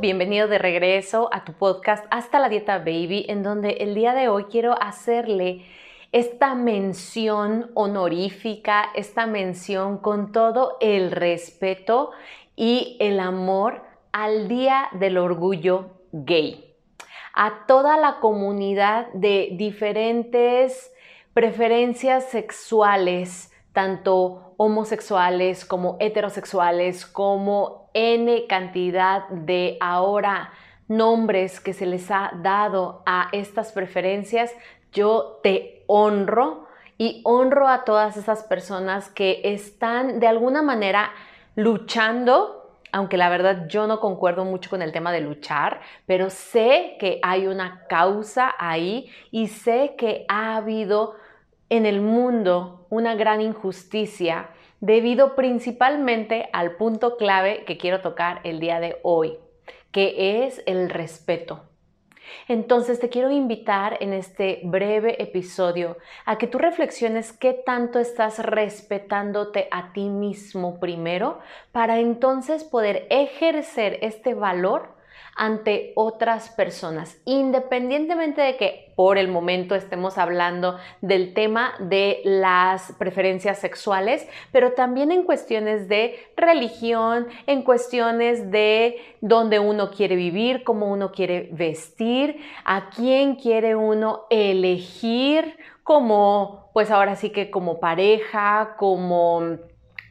Bienvenido de regreso a tu podcast Hasta la Dieta Baby, en donde el día de hoy quiero hacerle esta mención honorífica, esta mención con todo el respeto y el amor al Día del Orgullo Gay. A toda la comunidad de diferentes preferencias sexuales, tanto homosexuales como heterosexuales, como N cantidad de ahora nombres que se les ha dado a estas preferencias, yo te honro y honro a todas esas personas que están de alguna manera luchando aunque la verdad yo no concuerdo mucho con el tema de luchar, pero sé que hay una causa ahí y sé que ha habido en el mundo una gran injusticia debido principalmente al punto clave que quiero tocar el día de hoy, que es el respeto. Entonces te quiero invitar en este breve episodio a que tú reflexiones qué tanto estás respetándote a ti mismo primero para entonces poder ejercer este valor ante otras personas, independientemente de que por el momento estemos hablando del tema de las preferencias sexuales, pero también en cuestiones de religión, en cuestiones de dónde uno quiere vivir, cómo uno quiere vestir, a quién quiere uno elegir como, pues ahora sí que como pareja, como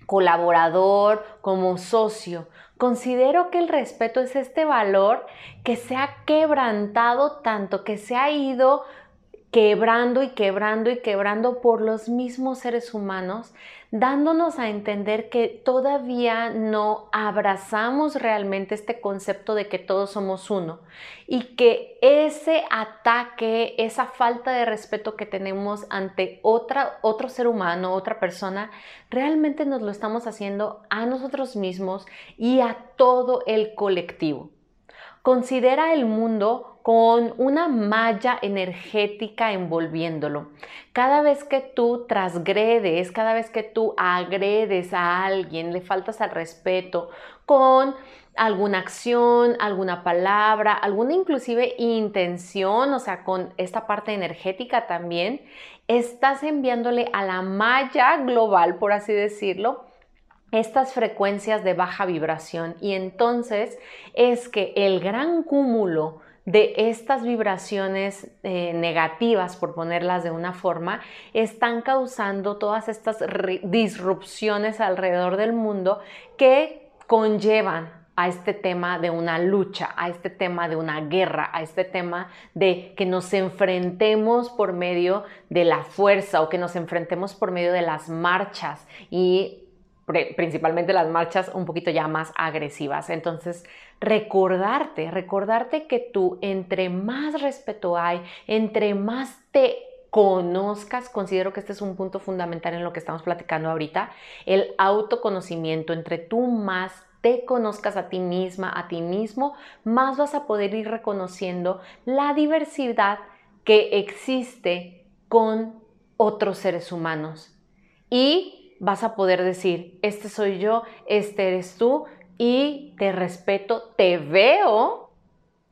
colaborador, como socio. Considero que el respeto es este valor que se ha quebrantado tanto, que se ha ido quebrando y quebrando y quebrando por los mismos seres humanos, dándonos a entender que todavía no abrazamos realmente este concepto de que todos somos uno y que ese ataque, esa falta de respeto que tenemos ante otra, otro ser humano, otra persona, realmente nos lo estamos haciendo a nosotros mismos y a todo el colectivo. Considera el mundo con una malla energética envolviéndolo. Cada vez que tú transgredes, cada vez que tú agredes a alguien, le faltas al respeto con alguna acción, alguna palabra, alguna inclusive intención, o sea, con esta parte energética también, estás enviándole a la malla global, por así decirlo, estas frecuencias de baja vibración y entonces es que el gran cúmulo de estas vibraciones eh, negativas, por ponerlas de una forma, están causando todas estas disrupciones alrededor del mundo que conllevan a este tema de una lucha, a este tema de una guerra, a este tema de que nos enfrentemos por medio de la fuerza o que nos enfrentemos por medio de las marchas y principalmente las marchas un poquito ya más agresivas. Entonces, recordarte, recordarte que tú entre más respeto hay, entre más te conozcas, considero que este es un punto fundamental en lo que estamos platicando ahorita, el autoconocimiento, entre tú más te conozcas a ti misma, a ti mismo, más vas a poder ir reconociendo la diversidad que existe con otros seres humanos. Y vas a poder decir, este soy yo, este eres tú y te respeto, te veo,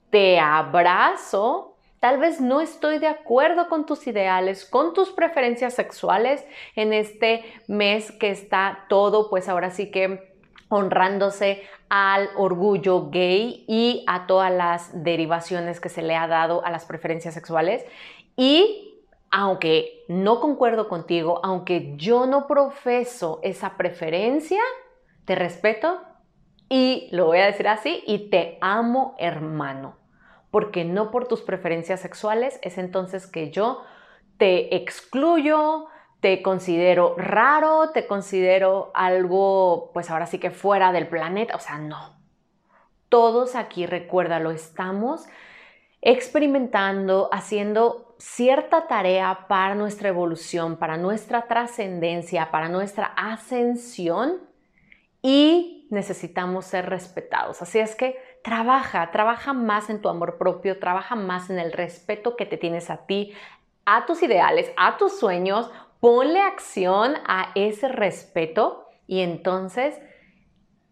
te abrazo. Tal vez no estoy de acuerdo con tus ideales, con tus preferencias sexuales en este mes que está todo, pues ahora sí que honrándose al orgullo gay y a todas las derivaciones que se le ha dado a las preferencias sexuales. Y aunque no concuerdo contigo, aunque yo no profeso esa preferencia, te respeto y lo voy a decir así, y te amo hermano, porque no por tus preferencias sexuales es entonces que yo te excluyo, te considero raro, te considero algo, pues ahora sí que fuera del planeta, o sea, no. todos aquí, recuérdalo, estamos experimentando, haciendo cierta tarea para nuestra evolución, para nuestra trascendencia, para nuestra ascensión y necesitamos ser respetados. Así es que trabaja, trabaja más en tu amor propio, trabaja más en el respeto que te tienes a ti, a tus ideales, a tus sueños, ponle acción a ese respeto y entonces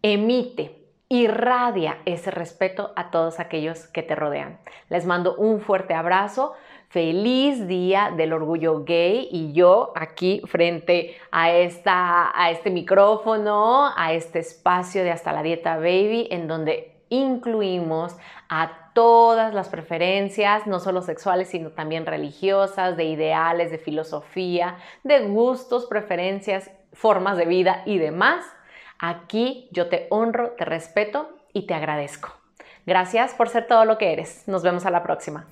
emite, irradia ese respeto a todos aquellos que te rodean. Les mando un fuerte abrazo. Feliz día del orgullo gay y yo aquí frente a, esta, a este micrófono, a este espacio de Hasta la Dieta Baby, en donde incluimos a todas las preferencias, no solo sexuales, sino también religiosas, de ideales, de filosofía, de gustos, preferencias, formas de vida y demás. Aquí yo te honro, te respeto y te agradezco. Gracias por ser todo lo que eres. Nos vemos a la próxima.